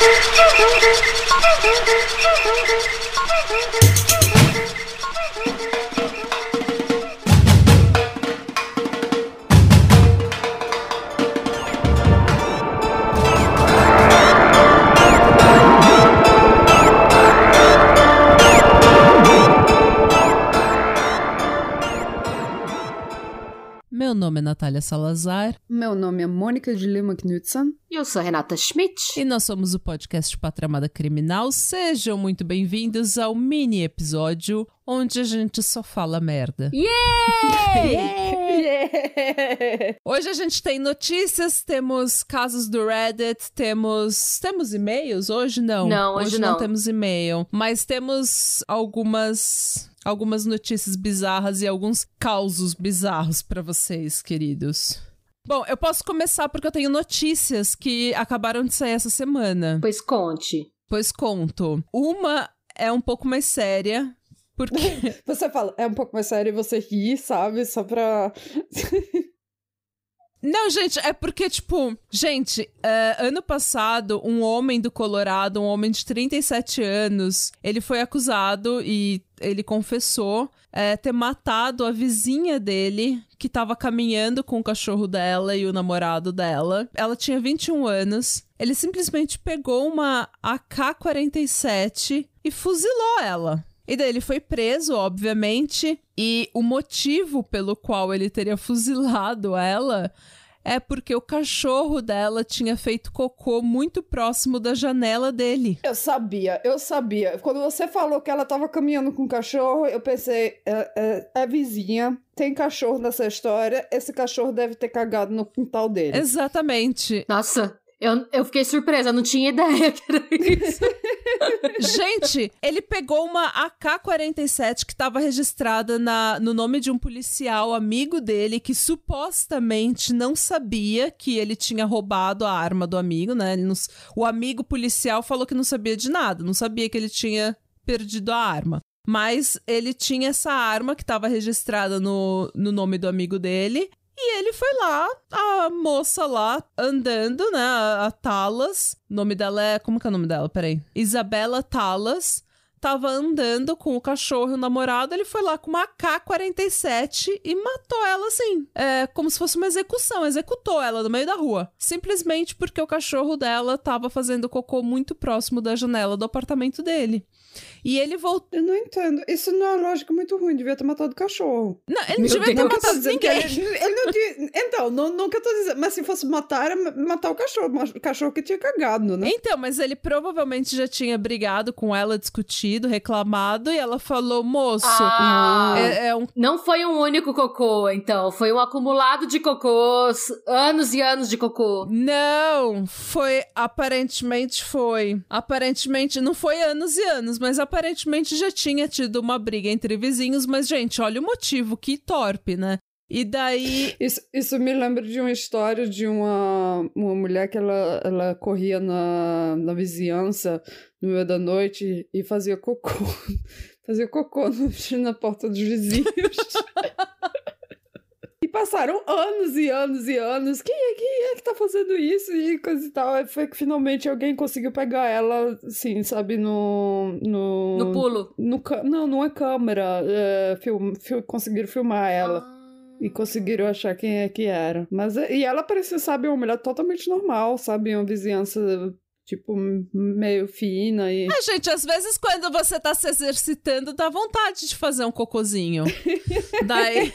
Meu nome é Natália Salazar Meu nome é Mônica de Lima Knudsen. E eu sou Renata Schmidt. e nós somos o podcast Patramada Criminal. Sejam muito bem-vindos ao mini episódio onde a gente só fala merda. Hoje a gente tem notícias, temos casos do Reddit, temos temos e-mails hoje não. Não, hoje não não. temos e-mail, mas temos algumas algumas notícias bizarras e alguns causos bizarros pra vocês, queridos. Bom, eu posso começar porque eu tenho notícias que acabaram de sair essa semana. Pois conte. Pois conto. Uma é um pouco mais séria, porque Você fala, é um pouco mais sério e você ri, sabe? Só pra. Não, gente, é porque, tipo, gente, é, ano passado, um homem do Colorado, um homem de 37 anos, ele foi acusado e ele confessou é, ter matado a vizinha dele, que tava caminhando com o cachorro dela e o namorado dela. Ela tinha 21 anos. Ele simplesmente pegou uma AK-47 e fuzilou ela. E daí ele foi preso, obviamente, e o motivo pelo qual ele teria fuzilado ela é porque o cachorro dela tinha feito cocô muito próximo da janela dele. Eu sabia, eu sabia. Quando você falou que ela tava caminhando com o cachorro, eu pensei, é, é, é vizinha, tem cachorro nessa história, esse cachorro deve ter cagado no quintal dele. Exatamente. Nossa, eu, eu fiquei surpresa, não tinha ideia que era isso. Gente, ele pegou uma AK-47 que estava registrada na, no nome de um policial amigo dele que supostamente não sabia que ele tinha roubado a arma do amigo, né? O amigo policial falou que não sabia de nada, não sabia que ele tinha perdido a arma. Mas ele tinha essa arma que estava registrada no, no nome do amigo dele. E ele foi lá, a moça lá, andando, né? A, a Talas. O nome dela é. Como que é o nome dela? Peraí. Isabela Talas. Tava andando com o cachorro e o namorado. Ele foi lá com uma AK-47 e matou ela assim. É como se fosse uma execução. Executou ela no meio da rua. Simplesmente porque o cachorro dela tava fazendo cocô muito próximo da janela do apartamento dele. E ele voltou. Eu não entendo. Isso não é uma lógica muito ruim, devia ter matado o cachorro. Não, ele não devia ter matado que ninguém. ele, ele não devia- Então, não, nunca tô dizendo. Mas se fosse matar, era matar o cachorro. mas O cachorro que tinha cagado, né? Então, mas ele provavelmente já tinha brigado com ela, discutido, reclamado, e ela falou: moço, Ah, é, é um. Não foi um único cocô, então. Foi um acumulado de cocôs, anos e anos de cocô. Não, foi. Aparentemente foi. Aparentemente, não foi anos e anos, mas aparentemente já tinha tido uma briga entre vizinhos. Mas, gente, olha o motivo, que torpe, né? E daí. Isso, isso me lembra de uma história de uma, uma mulher que ela, ela corria na, na vizinhança no meio da noite e fazia cocô. Fazia cocô no, na porta dos vizinhos. Passaram anos e anos e anos. Quem é, quem é que tá fazendo isso? E coisa e tal. Aí foi que finalmente alguém conseguiu pegar ela, assim, sabe, no. No, No pulo. no não, não é câmera. É, film, fil- conseguiram filmar ela. Ah. E conseguiram achar quem é que era. Mas e ela parecia, sabe, uma mulher totalmente normal, sabe? Uma vizinhança, tipo, meio fina e. Ah, gente, às vezes quando você tá se exercitando, dá vontade de fazer um cocôzinho. daí.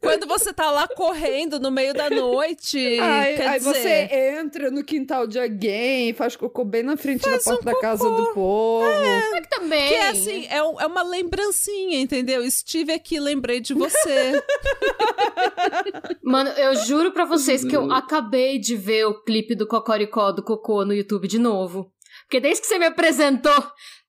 Quando você tá lá correndo no meio da noite, Aí, quer aí dizer... você entra no quintal de alguém, faz cocô bem na frente Faz da porta um da casa do povo. Mas que também. Que é assim, é, um- é uma lembrancinha, entendeu? Estive aqui, lembrei de você. Mano, eu juro pra vocês que eu acabei de ver o clipe do Cocoricó do Cocô no YouTube de novo. Porque desde que você me apresentou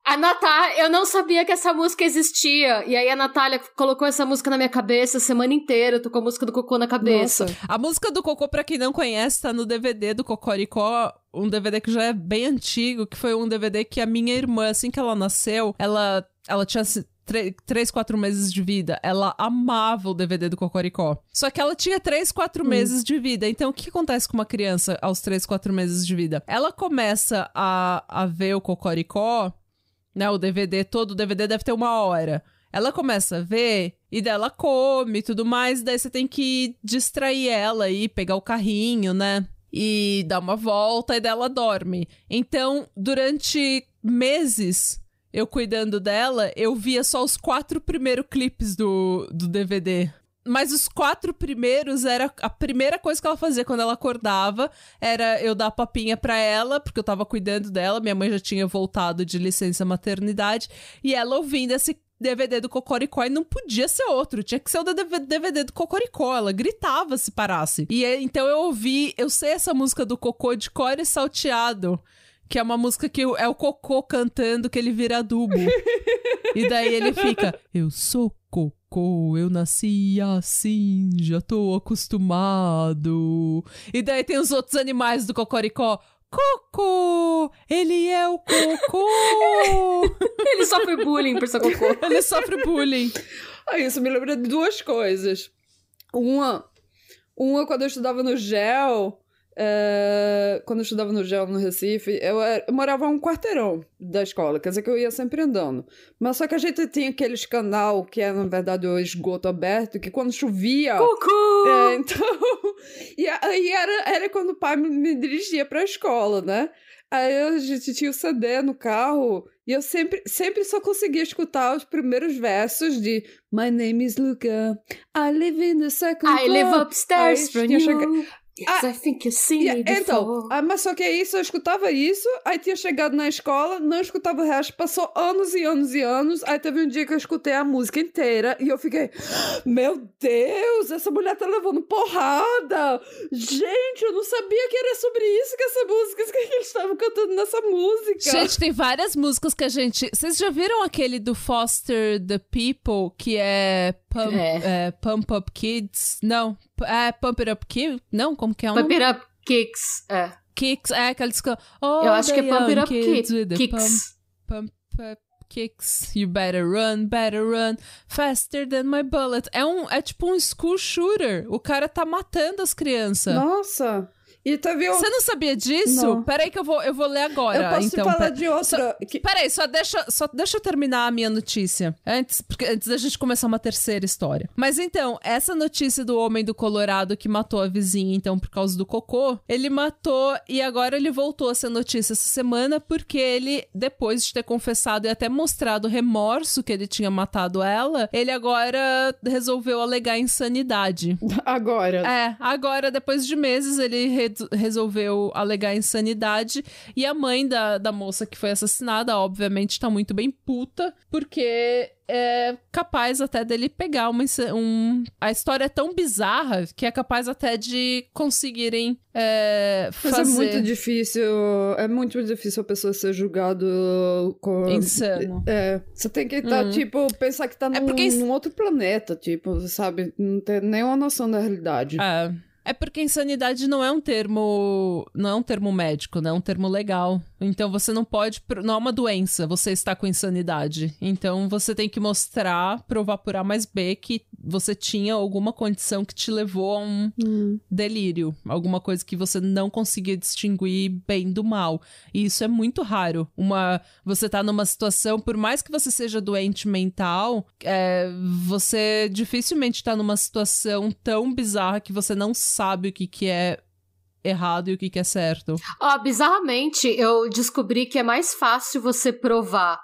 a Natália, eu não sabia que essa música existia. E aí a Natália colocou essa música na minha cabeça a semana inteira. Eu tô com a música do Cocô na cabeça. Nossa. A música do Cocô, pra quem não conhece, tá no DVD do Cocoricó, um DVD que já é bem antigo, que foi um DVD que a minha irmã, assim que ela nasceu, ela, ela tinha, três, quatro meses de vida, ela amava o DVD do Cocoricó. Só que ela tinha três, quatro hum. meses de vida. Então, o que acontece com uma criança aos três, quatro meses de vida? Ela começa a, a ver o Cocoricó, né? O DVD, todo o DVD deve ter uma hora. Ela começa a ver e dela come e tudo mais, daí você tem que distrair ela e pegar o carrinho, né? E dar uma volta e dela dorme. Então, durante meses, eu cuidando dela, eu via só os quatro primeiros clipes do, do DVD. Mas os quatro primeiros era a primeira coisa que ela fazia quando ela acordava era eu dar papinha para ela, porque eu tava cuidando dela, minha mãe já tinha voltado de licença maternidade, e ela ouvindo esse DVD do Cocoricó e não podia ser outro, tinha que ser o DVD do Cocoricó, ela gritava se parasse. E então eu ouvi, eu sei essa música do Cocô de cor e salteado, que é uma música que é o Cocô cantando que ele vira adubo. e daí ele fica, eu sou Cocô, eu nasci assim, já tô acostumado. E daí tem os outros animais do Cocoricó, Cocô! Ele é o Cocô! Ele sofre bullying por ser Cocô. Ele sofre bullying. Ah, isso me lembra de duas coisas. Uma, uma quando eu estudava no GEL, é, quando eu estudava no GEL no Recife, eu, eu, morava um quarteirão da escola, quer dizer que eu ia sempre andando. Mas só que a gente tinha aqueles canal que é, na verdade, o esgoto aberto, que quando chovia. Cucu! É, então. e aí era, era quando o pai me, me dirigia pra escola, né? Aí a gente tinha o CD no carro e eu sempre, sempre só conseguia escutar os primeiros versos de My name is Luca, I live in the second I live upstairs from you. Yes, ah, I think you've seen yeah, me Então, ah, mas só que é isso, eu escutava isso, aí tinha chegado na escola, não escutava o resto, passou anos e anos e anos, aí teve um dia que eu escutei a música inteira e eu fiquei, meu Deus, essa mulher tá levando porrada! Gente, eu não sabia que era sobre isso que essa música, que eles estavam cantando nessa música. Gente, tem várias músicas que a gente... Vocês já viram aquele do Foster the People, que é Pump, é. É, Pump Up Kids? Não, é Pump It Up Kids? Não, como que é o Pump It Up Kicks, é. Kicks, é aquela disco. Oh, Eu acho que é Pump It Up Kids, Kicks. Pump, pump Up Kicks, you better run, better run, faster than my bullet. É, um, é tipo um school shooter. O cara tá matando as crianças. Nossa! E teve Você não sabia disso? Não. Peraí que eu vou, eu vou ler agora. Eu posso então, falar de outra. Só, que... Peraí, só deixa, só deixa eu terminar a minha notícia. Antes, porque, antes da gente começar uma terceira história. Mas então, essa notícia do homem do Colorado que matou a vizinha, então, por causa do cocô, ele matou e agora ele voltou a ser notícia essa semana porque ele, depois de ter confessado e até mostrado remorso que ele tinha matado ela, ele agora resolveu alegar insanidade. Agora? É, agora, depois de meses, ele resolveu alegar insanidade. E a mãe da, da moça que foi assassinada, obviamente, tá muito bem puta, porque é capaz até dele pegar uma. Um, a história é tão bizarra que é capaz até de conseguirem é, fazer. Mas é muito difícil. É muito difícil a pessoa ser julgado com. Insano. É. Você tem que estar, tá, uhum. tipo, pensar que tá é num, é porque... num outro planeta, tipo, sabe? Não ter nenhuma noção da realidade. É. É porque insanidade não é um termo. Não é um termo médico, não é um termo legal. Então você não pode. Não é uma doença, você está com insanidade. Então você tem que mostrar, provar por A mais B que você tinha alguma condição que te levou a um hum. delírio. Alguma coisa que você não conseguia distinguir bem do mal. E isso é muito raro. Uma. Você tá numa situação, por mais que você seja doente mental, é, você dificilmente tá numa situação tão bizarra que você não sabe o que, que é errado e o que, que é certo. Ó, oh, bizarramente, eu descobri que é mais fácil você provar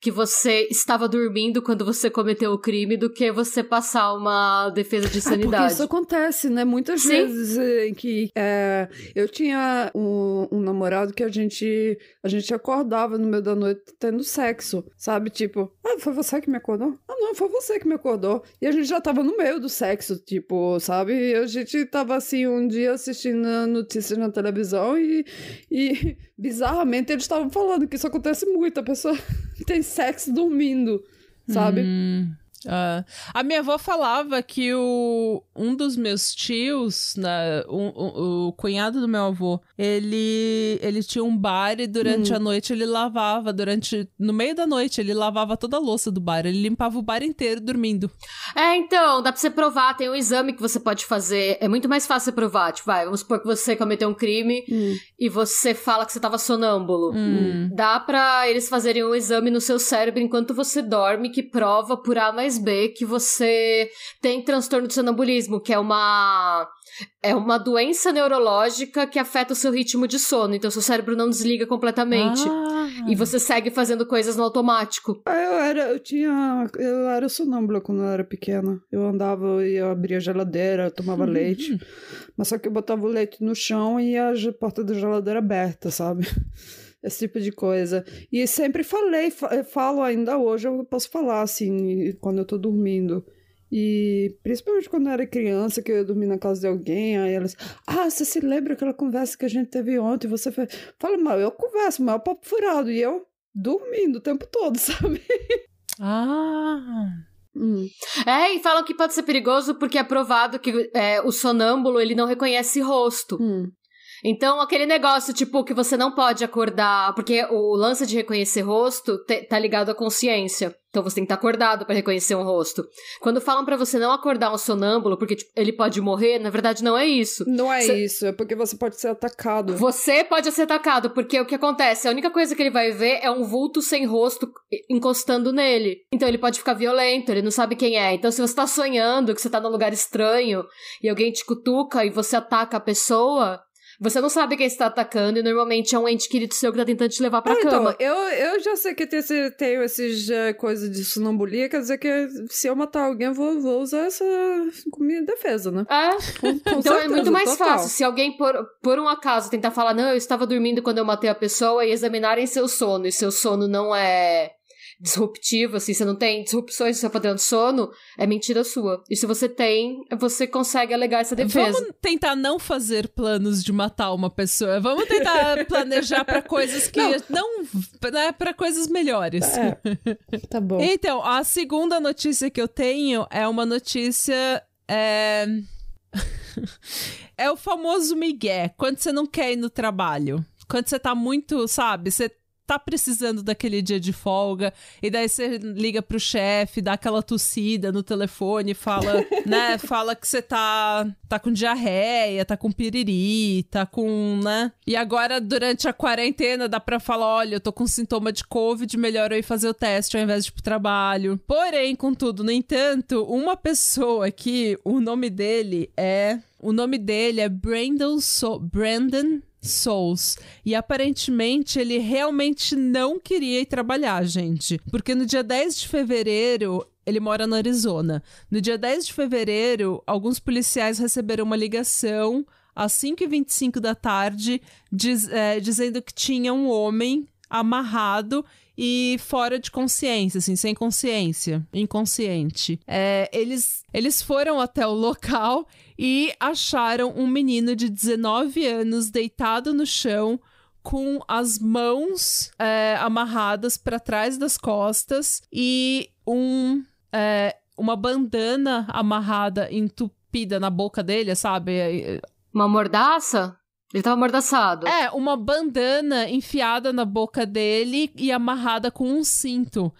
que você estava dormindo quando você cometeu o crime do que você passar uma defesa de sanidade. É porque isso acontece, né? Muitas Sim. vezes em que é, eu tinha um, um, namorado que a gente a gente acordava no meio da noite tendo sexo, sabe? Tipo, ah, foi você que me acordou? Ah, não, foi você que me acordou. E a gente já tava no meio do sexo, tipo, sabe? E a gente tava assim um dia assistindo notícias na televisão e, e bizarramente eles estavam falando que isso acontece muito, a pessoa tem sexo dormindo, sabe? Hum. Uh, a minha avó falava que o, um dos meus tios, né, um, um, o cunhado do meu avô, ele, ele tinha um bar e durante hum. a noite ele lavava, durante no meio da noite ele lavava toda a louça do bar, ele limpava o bar inteiro dormindo. É, então, dá pra você provar, tem um exame que você pode fazer, é muito mais fácil você provar, tipo, vai, vamos supor que você cometeu um crime hum. e você fala que você tava sonâmbulo. Hum. Dá pra eles fazerem um exame no seu cérebro enquanto você dorme que prova por A mais B que você tem transtorno de sonambulismo, que é uma é uma doença neurológica que afeta o seu ritmo de sono, então seu cérebro não desliga completamente. Ah. E você segue fazendo coisas no automático. Ah, eu era, eu tinha, eu era sonâmbula quando eu era pequena. Eu andava e eu abria a geladeira, tomava uhum. leite. Mas só que eu botava o leite no chão e a porta da geladeira aberta, sabe? Esse tipo de coisa. E sempre falei, falo ainda hoje, eu posso falar assim, quando eu tô dormindo. E principalmente quando eu era criança, que eu ia dormir na casa de alguém, aí elas, ah, você se lembra aquela conversa que a gente teve ontem? Você fala, fala mal, eu converso, mas é papo furado, e eu dormindo o tempo todo, sabe? Ah. Hum. É, e falam que pode ser perigoso porque é provado que é, o sonâmbulo ele não reconhece rosto. Hum. Então, aquele negócio, tipo, que você não pode acordar, porque o lance de reconhecer rosto te, tá ligado à consciência. Então você tem que estar tá acordado para reconhecer um rosto. Quando falam para você não acordar um sonâmbulo, porque tipo, ele pode morrer, na verdade não é isso. Não é Cê... isso, é porque você pode ser atacado. Você pode ser atacado, porque o que acontece? A única coisa que ele vai ver é um vulto sem rosto encostando nele. Então ele pode ficar violento, ele não sabe quem é. Então se você tá sonhando que você tá num lugar estranho e alguém te cutuca e você ataca a pessoa, você não sabe quem está atacando e normalmente é um ente querido seu que tá tentando te levar pra ah, cama. Então, eu, eu já sei que tenho, tenho esses uh, coisas de sonambulia, quer dizer que se eu matar alguém, eu vou, vou usar essa como minha defesa, né? É. Com, com então certeza, é muito mais total. fácil. Se alguém, por, por um acaso, tentar falar, não, eu estava dormindo quando eu matei a pessoa e examinarem seu sono, e seu sono não é disruptivo, assim, você não tem disrupções no seu padrão de sono, é mentira sua. E se você tem, você consegue alegar essa defesa. Vamos tentar não fazer planos de matar uma pessoa. Vamos tentar planejar para coisas que não, não né, para coisas melhores. É, tá bom. Então, a segunda notícia que eu tenho é uma notícia é... é o famoso migué, quando você não quer ir no trabalho. Quando você tá muito, sabe, você tá precisando daquele dia de folga, e daí você liga pro chefe, dá aquela tossida no telefone, fala, né, fala que você tá, tá com diarreia, tá com piriri, tá com, né? E agora, durante a quarentena, dá pra falar, olha, eu tô com sintoma de Covid, melhor eu ir fazer o teste ao invés de ir pro trabalho. Porém, contudo, no entanto, uma pessoa aqui, o nome dele é... O nome dele é Brandon, so Brandon Souls. E aparentemente ele realmente não queria ir trabalhar, gente. Porque no dia 10 de fevereiro, ele mora no Arizona. No dia 10 de fevereiro, alguns policiais receberam uma ligação às 5h25 da tarde, diz, é, dizendo que tinha um homem amarrado e fora de consciência, assim, sem consciência, inconsciente. É, eles, eles foram até o local e acharam um menino de 19 anos deitado no chão com as mãos é, amarradas para trás das costas e um é, uma bandana amarrada entupida na boca dele, sabe? Uma mordaça? Ele tava amordaçado. É, uma bandana enfiada na boca dele e amarrada com um cinto.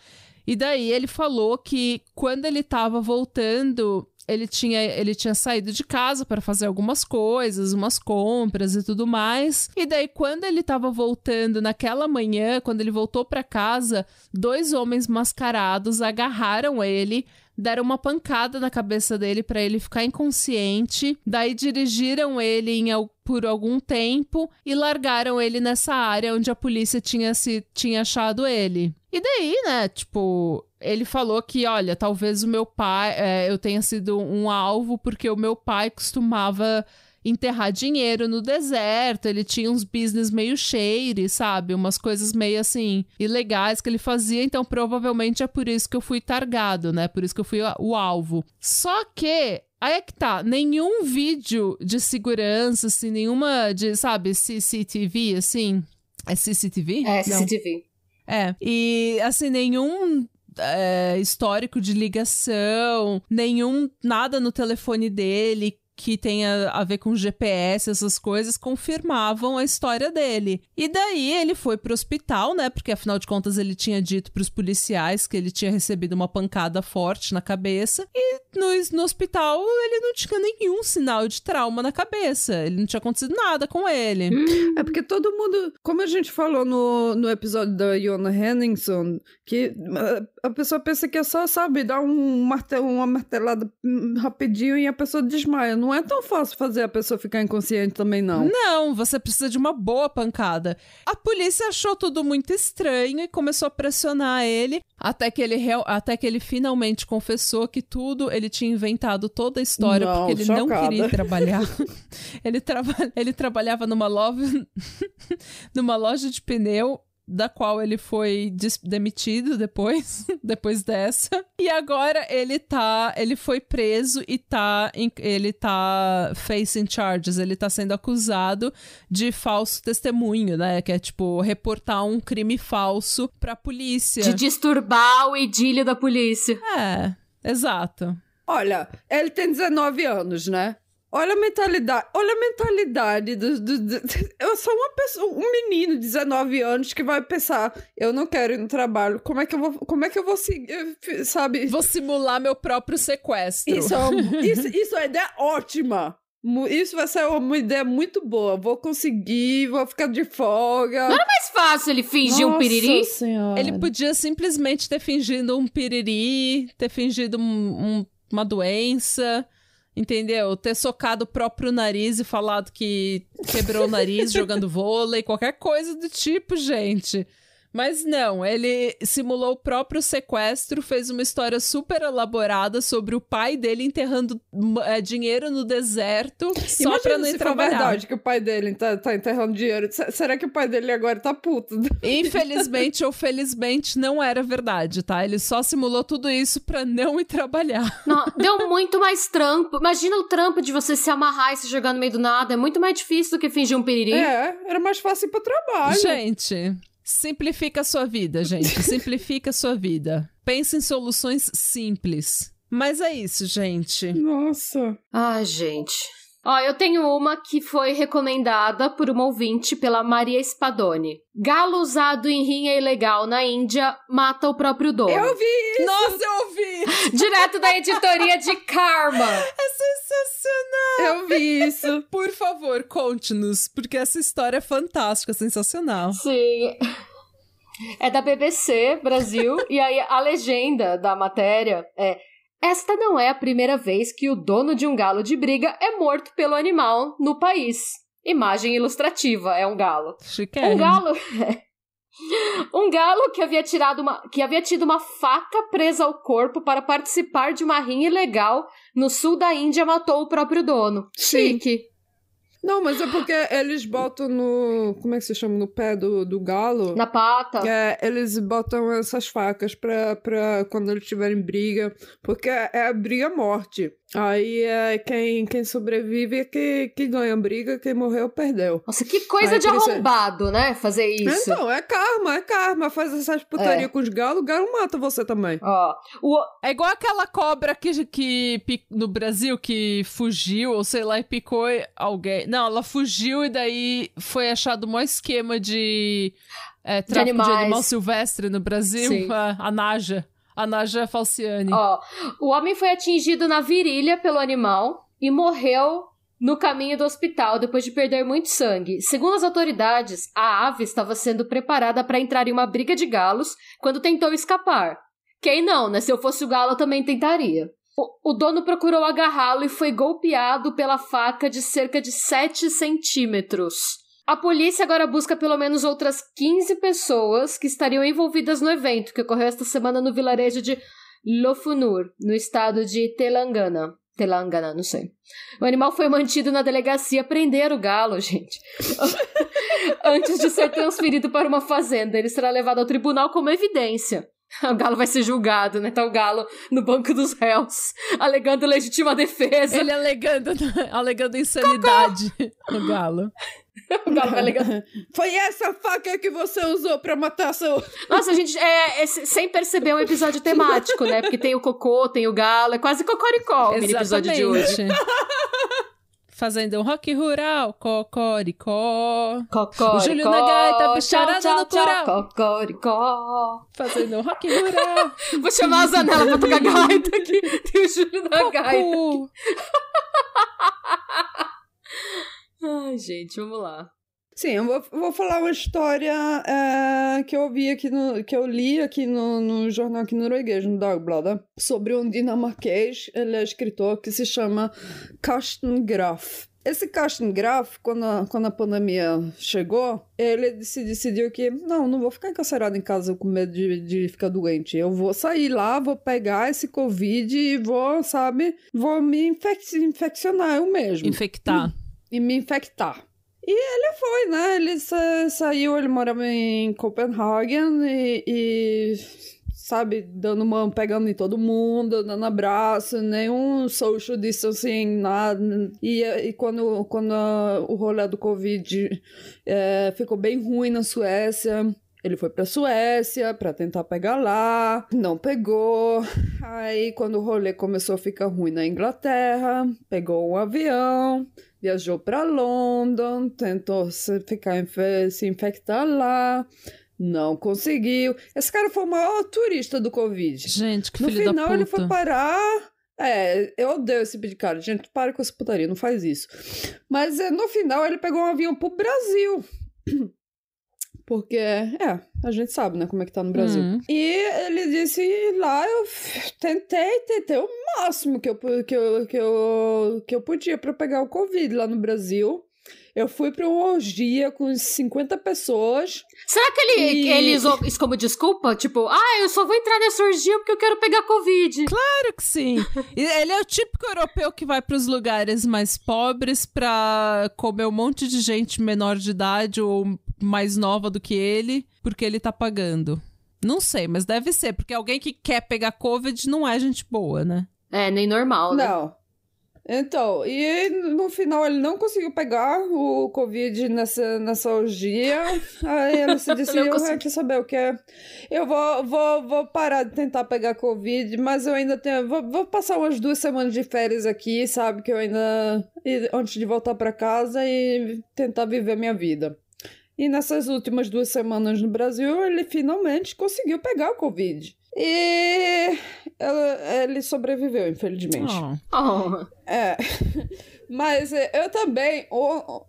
E daí ele falou que quando ele tava voltando, ele tinha, ele tinha saído de casa para fazer algumas coisas, umas compras e tudo mais. E daí, quando ele tava voltando naquela manhã, quando ele voltou para casa, dois homens mascarados agarraram ele, deram uma pancada na cabeça dele para ele ficar inconsciente. Daí dirigiram ele em, por algum tempo e largaram ele nessa área onde a polícia tinha se tinha achado ele. E daí, né, tipo, ele falou que, olha, talvez o meu pai, é, eu tenha sido um alvo porque o meu pai costumava enterrar dinheiro no deserto, ele tinha uns business meio shady, sabe? Umas coisas meio assim, ilegais que ele fazia, então provavelmente é por isso que eu fui targado, né? Por isso que eu fui o alvo. Só que Aí é que tá, nenhum vídeo de segurança, assim, nenhuma de, sabe, CCTV, assim. É CCTV? É, CCTV. É. E, assim, nenhum é, histórico de ligação, nenhum nada no telefone dele que tenha a ver com GPS, essas coisas, confirmavam a história dele. E daí ele foi pro hospital, né? Porque afinal de contas ele tinha dito pros policiais que ele tinha recebido uma pancada forte na cabeça. E no, no hospital ele não tinha nenhum sinal de trauma na cabeça. Ele não tinha acontecido nada com ele. É porque todo mundo, como a gente falou no, no episódio da Iona Henningson, que a pessoa pensa que é só, sabe, dar um martelo, uma martelada rapidinho e a pessoa desmaia. Não é tão fácil fazer a pessoa ficar inconsciente também, não. Não, você precisa de uma boa pancada. A polícia achou tudo muito estranho e começou a pressionar ele, até que ele, até que ele finalmente confessou que tudo, ele tinha inventado toda a história, não, porque ele chocada. não queria trabalhar. ele, traba ele trabalhava numa loja, numa loja de pneu da qual ele foi demitido depois, depois dessa. E agora ele tá, ele foi preso e tá, ele tá facing charges, ele tá sendo acusado de falso testemunho, né, que é tipo reportar um crime falso pra polícia. De disturbar o idílio da polícia. É, exato. Olha, ele tem 19 anos, né? Olha a mentalidade, olha a mentalidade do, do, do, eu sou uma pessoa, um menino de 19 anos que vai pensar, eu não quero ir no trabalho, como é que eu vou, como é que eu vou seguir, sabe? Vou simular meu próprio sequestro. Isso é, uma, isso, isso é uma ideia ótima. Isso vai ser uma ideia muito boa. Vou conseguir, vou ficar de folga. Não era mais fácil ele fingir Nossa um piriri? Senhora. Ele podia simplesmente ter fingido um piriri, ter fingido um, um, uma doença entendeu? Ter socado o próprio nariz e falado que quebrou o nariz jogando vôlei, qualquer coisa do tipo, gente. Mas não, ele simulou o próprio sequestro, fez uma história super elaborada sobre o pai dele enterrando é, dinheiro no deserto só Imagina pra não se ir trabalhar. For verdade que o pai dele tá, tá enterrando dinheiro. S será que o pai dele agora tá puto? Infelizmente ou felizmente não era verdade, tá? Ele só simulou tudo isso pra não ir trabalhar. Não, deu muito mais trampo. Imagina o trampo de você se amarrar e se jogar no meio do nada. É muito mais difícil do que fingir um piriri. É, era mais fácil ir pro trabalho. Gente, Simplifica a sua vida, gente. Simplifica a sua vida. Pense em soluções simples. Mas é isso, gente. Nossa. Ai, gente. Ó, eu tenho uma que foi recomendada por uma ouvinte pela Maria Spadoni. Galo usado em rinha ilegal na Índia mata o próprio dono. Eu vi isso! Nossa, eu ouvi! Direto da editoria de Karma. É sensacional! Eu vi isso. Por favor, conte-nos, porque essa história é fantástica, sensacional. Sim. É da BBC Brasil, e aí a legenda da matéria é esta não é a primeira vez que o dono de um galo de briga é morto pelo animal no país. Imagem ilustrativa, é um galo. Chiquérrimo. Um galo. um galo que havia, tirado uma, que havia tido uma faca presa ao corpo para participar de uma rinha ilegal no sul da Índia matou o próprio dono. Sim. Chique. Não, mas é porque eles botam no. Como é que se chama? No pé do, do galo. Na pata. É, eles botam essas facas pra, pra quando eles tiverem briga. Porque é a briga-morte. Aí é quem, quem sobrevive é que, que ganha a briga, quem morreu perdeu. Nossa, que coisa Aí, de é- arrombado, né? Fazer isso. Então, é karma, é karma. Faz essas putaria É. com os galos, o galo mata você também. Ó, o, É igual aquela cobra que, que no Brasil que fugiu, ou sei lá, e picou alguém. Não, ela fugiu e daí foi achado um esquema de é, tráfico de, animais. animal silvestre no Brasil. Sim. A, a Naja. A Naja Falciane. Ó, o homem foi atingido na virilha pelo animal e morreu no caminho do hospital depois de perder muito sangue. Segundo as autoridades, a ave estava sendo preparada para entrar em uma briga de galos quando tentou escapar. Quem não, né? Se eu fosse o galo, eu também tentaria. O, o dono procurou agarrá-lo e foi golpeado pela faca de cerca de 7 centímetros. A polícia agora busca pelo menos outras 15 pessoas que estariam envolvidas no evento que ocorreu esta semana no vilarejo de Lofunur, no estado de Telangana. Telangana, não sei. O animal foi mantido na delegacia prender o galo, gente. Antes de ser transferido para uma fazenda, ele será levado ao tribunal como evidência. O galo vai ser julgado, né? Tá o galo no banco dos réus, alegando legítima defesa. Ele alegando, alegando insanidade. o galo. O Galo vai ligar. Foi essa faca que você usou pra matar seu. Nossa, a gente, é, é, sem perceber, é um episódio temático, né? Porque tem o Cocô, tem o Galo, é quase Cocoricó o episódio de hoje. Fazendo um rock rural, cocoricó. Cocoricó. Júlio na gaita, bicharada no coral. Cocoricó. Fazendo um rock rural. Vou chamar a Zanella pra tocar gaita aqui. Tem o Júlio na gaita. Coco. Ai, gente, vamos lá. Sim, eu vou, vou falar uma história é, que eu vi aqui no. que eu li aqui no, no jornal aqui norueguês, no Dagbladet, sobre um dinamarquês, ele é escritor, que se chama Karsten Graf. Esse Karsten Graf, quando a, quando a pandemia chegou, ele se decidiu que, não, não vou ficar encarcerado em casa com medo de, de ficar doente. Eu vou sair lá, vou pegar esse Covid e vou, sabe, vou me infec infeccionar eu mesmo Infectar. E me infectar. E ele foi, né? Ele sa- saiu, ele morava em Copenhagen e, e, sabe, dando mão, pegando em todo mundo, dando abraço, nenhum social distancing, nada. E, e quando, quando a- o rolê do Covid eh, ficou bem ruim na Suécia, ele foi pra Suécia pra tentar pegar lá, não pegou. Aí, quando o rolê começou a ficar ruim na Inglaterra, pegou um avião, viajou para London, tentou se, ficar se infectar lá, não conseguiu. Esse cara foi o maior turista do Covid. Gente, que No filho da final, puta. ele foi parar. É, eu odeio esse tipo de cara. Gente, para com essa putaria, não faz isso. Mas é, no final, ele pegou um avião pro Brasil. Porque, é, a gente sabe, né, como é que tá no Brasil. Hum. E ele disse, lá eu tentei, tentei o máximo que eu, que eu, que eu, que eu podia pra pegar o Covid lá no Brasil. Eu fui pra uma orgia com 50 pessoas. Será que ele, E- ele usou isso como desculpa? Tipo, ah, eu só vou entrar nessa orgia porque eu quero pegar Covid. Claro que sim. Ele é o típico europeu que vai pros lugares mais pobres pra comer um monte de gente menor de idade ou mais nova do que ele, porque ele tá pagando. Não sei, mas deve ser, porque alguém que quer pegar Covid não é gente boa, né? É, nem normal, né? Não. Então, e no final ele não conseguiu pegar o Covid nessa, nessa orgia. Aí ele se Não decidiu, consegui. ah, quer saber o que? Eu vou, vou, vou parar de tentar pegar Covid, mas eu ainda tenho. Vou, vou passar umas duas semanas de férias aqui, sabe? Que eu ainda. Antes de voltar para casa e tentar viver minha vida. E nessas últimas duas semanas no Brasil, ele finalmente conseguiu pegar o Covid. E ela- ele sobreviveu, infelizmente. Oh. Oh. É. Mas é, eu também,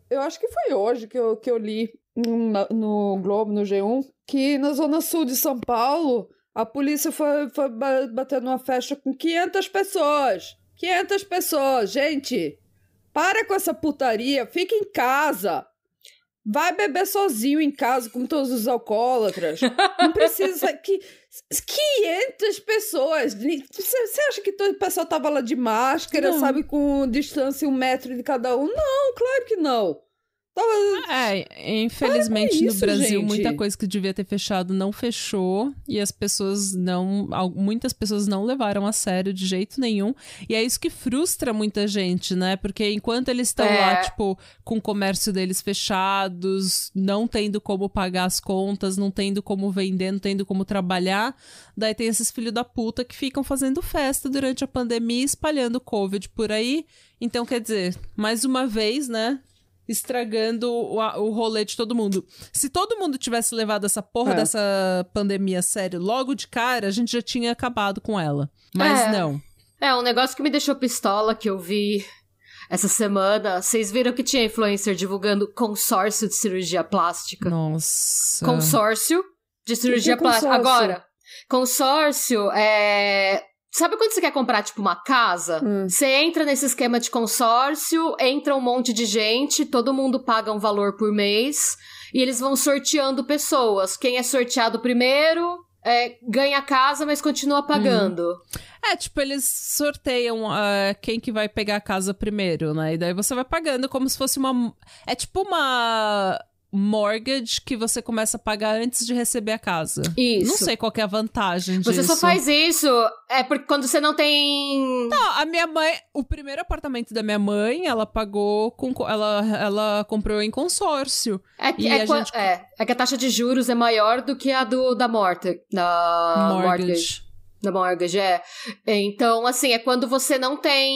eu acho que foi hoje que eu, que eu li no, Globo, no G1, que na zona sul de São Paulo, a polícia foi, foi ba- bater numa festa com 500 pessoas. 500 pessoas. Gente, para com essa putaria, fica em casa. Vai beber sozinho em casa, como todos os alcoólatras. Não precisa. Que, 500 pessoas. Você acha que todo o pessoal tava lá de máscara, Não. sabe, com distância um metro de cada um? Não, claro que não. Tava. É, infelizmente Para com no isso, Brasil gente. muita coisa que devia ter fechado não fechou e as pessoas não, muitas pessoas não levaram a sério de jeito nenhum. E é isso que frustra muita gente, né? Porque enquanto eles estão É. lá, tipo, com o comércio deles fechados, não tendo como pagar as contas, não tendo como vender, não tendo como trabalhar, daí tem esses filhos da puta que ficam fazendo festa durante a pandemia, espalhando Covid por aí. Então, quer dizer, mais uma vez, né? Estragando o, o rolê de todo mundo. Se todo mundo tivesse levado essa porra É. dessa pandemia a sério logo de cara, a gente já tinha acabado com ela. Mas É. não. É, um negócio que me deixou pistola que eu vi essa semana. Vocês viram que tinha influencer divulgando consórcio de cirurgia plástica? Nossa. Consórcio de cirurgia é plástica. consórcio? Agora, consórcio é. Sabe quando você quer comprar, tipo, uma casa? Hum. Você entra nesse esquema de consórcio, entra um monte de gente, todo mundo paga um valor por mês, e eles vão sorteando pessoas. Quem é sorteado primeiro é, ganha a casa, mas continua pagando. É, tipo, eles sorteiam ah, quem que vai pegar a casa primeiro, né? E daí você vai pagando como se fosse uma. É tipo uma. Mortgage que você começa a pagar antes de receber a casa. Isso. Não sei qual é a vantagem disso. Você só faz isso é porque quando você não tem. Não, a minha mãe, o primeiro apartamento da minha mãe, ela pagou com ela ela comprou em consórcio. É que, é, gente- é, é que a taxa de juros é maior do que a do da morte, da mortgage. mortgage. Da mortgage, é. Então, assim, é quando você não tem.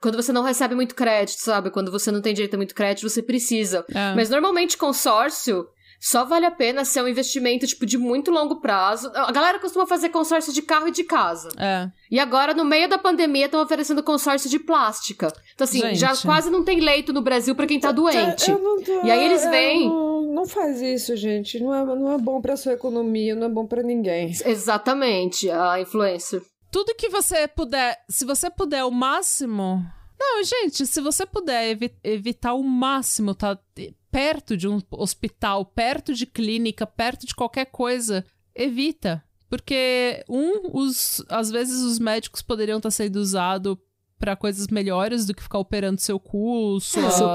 Quando você não recebe muito crédito, sabe? Quando você não tem direito a muito crédito, você precisa. É. Mas normalmente consórcio só vale a pena se é um investimento, tipo, de muito longo prazo. A galera costuma fazer consórcio de carro e de casa. É. E agora, no meio da pandemia, estão oferecendo consórcio de plástica. Então, assim, Gente. já quase não tem leito no Brasil pra quem tá doente. Eu não tô- E aí eles eu vêm- Não, não faz isso, gente. Não é, não é bom pra sua economia, não é bom pra ninguém. Exatamente, a influencer. Tudo que você puder, se você puder o máximo. Não, gente, se você puder evi- evitar o máximo, tá perto de um hospital, perto de clínica, perto de qualquer coisa, evita. Porque, um, os, às vezes os médicos poderiam estar sendo usados pra coisas melhores do que ficar operando seu cu, sua. Seu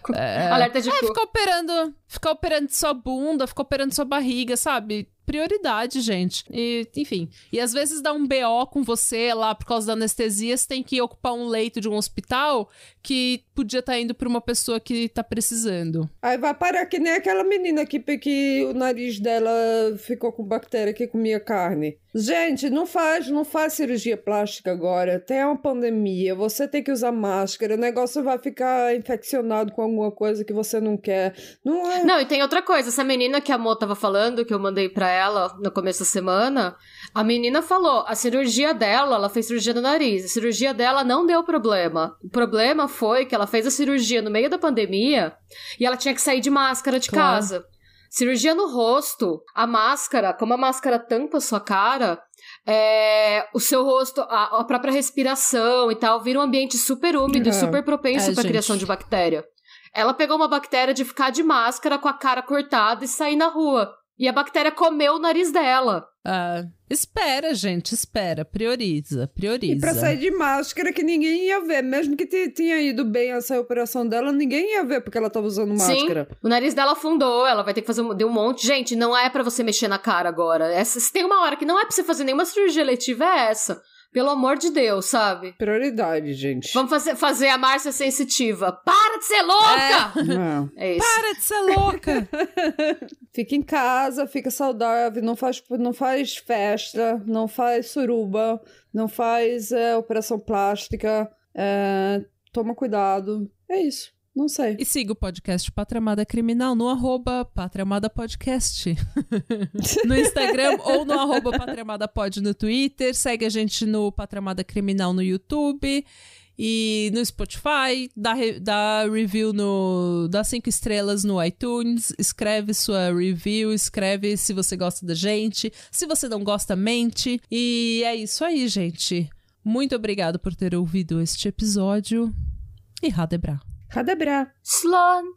cu. Alerta de É, cu. ficar operando, ficar operando sua bunda, ficar operando sua barriga, sabe? Prioridade, gente. E, enfim. E às vezes dá um BO com você lá por causa da anestesia, você tem que ocupar um leito de um hospital que podia estar indo pra uma pessoa que tá precisando. Aí vai parar que nem aquela menina que, que o nariz dela ficou com bactéria que comia carne. Gente, não faz, não faz cirurgia plástica agora. Tem uma pandemia, você tem que usar máscara, o negócio vai ficar infeccionado com alguma coisa que você não quer. Não é. Não, e tem outra coisa. Essa menina que a Mo tava falando, que eu mandei pra ela no começo da semana, a menina falou, a cirurgia dela, ela fez cirurgia no nariz. A cirurgia dela não deu problema. O problema foi que ela fez a cirurgia no meio da pandemia e ela tinha que sair de máscara de Claro. casa. Cirurgia no rosto, a máscara, como a máscara tampa a sua cara, é, o seu rosto, a, a própria respiração e tal, vira um ambiente super úmido e É. super propenso É, pra gente. criação de bactéria. Ela pegou uma bactéria de ficar de máscara com a cara cortada e sair na rua. E a bactéria comeu o nariz dela. Ah, espera, gente, espera. Prioriza, prioriza. E pra sair de máscara que ninguém ia ver. Mesmo que te- tinha ido bem essa operação dela, ninguém ia ver porque ela tava usando máscara. Sim, o nariz dela afundou, ela vai ter que fazer um, deu um monte. Gente, não é pra você mexer na cara agora. Essa, se tem uma hora que não é pra você fazer nenhuma cirurgia eletiva, é essa. Pelo amor de Deus, sabe? Prioridade, gente. Vamos fazer, fazer a Márcia sensitiva. Para de ser louca! Não. É, isso. Para de ser louca! Fica em casa, fica saudável, não faz, não faz festa, não faz suruba, não faz é, operação plástica, é, toma cuidado. É isso. Não sei. E siga o podcast Pátria Amada Criminal no arroba Pátria Amada Podcast no Instagram ou no arroba Pátria Amada Pod no Twitter. Segue a gente no Pátria Amada Criminal no YouTube e no Spotify. Dá, re- dá review no... Dá cinco estrelas no iTunes. Escreve sua review, escreve se você gosta da gente. Se você não gosta, mente. E é isso aí, gente. Muito obrigado por ter ouvido este episódio. E Radebra. Хадабря. Слон.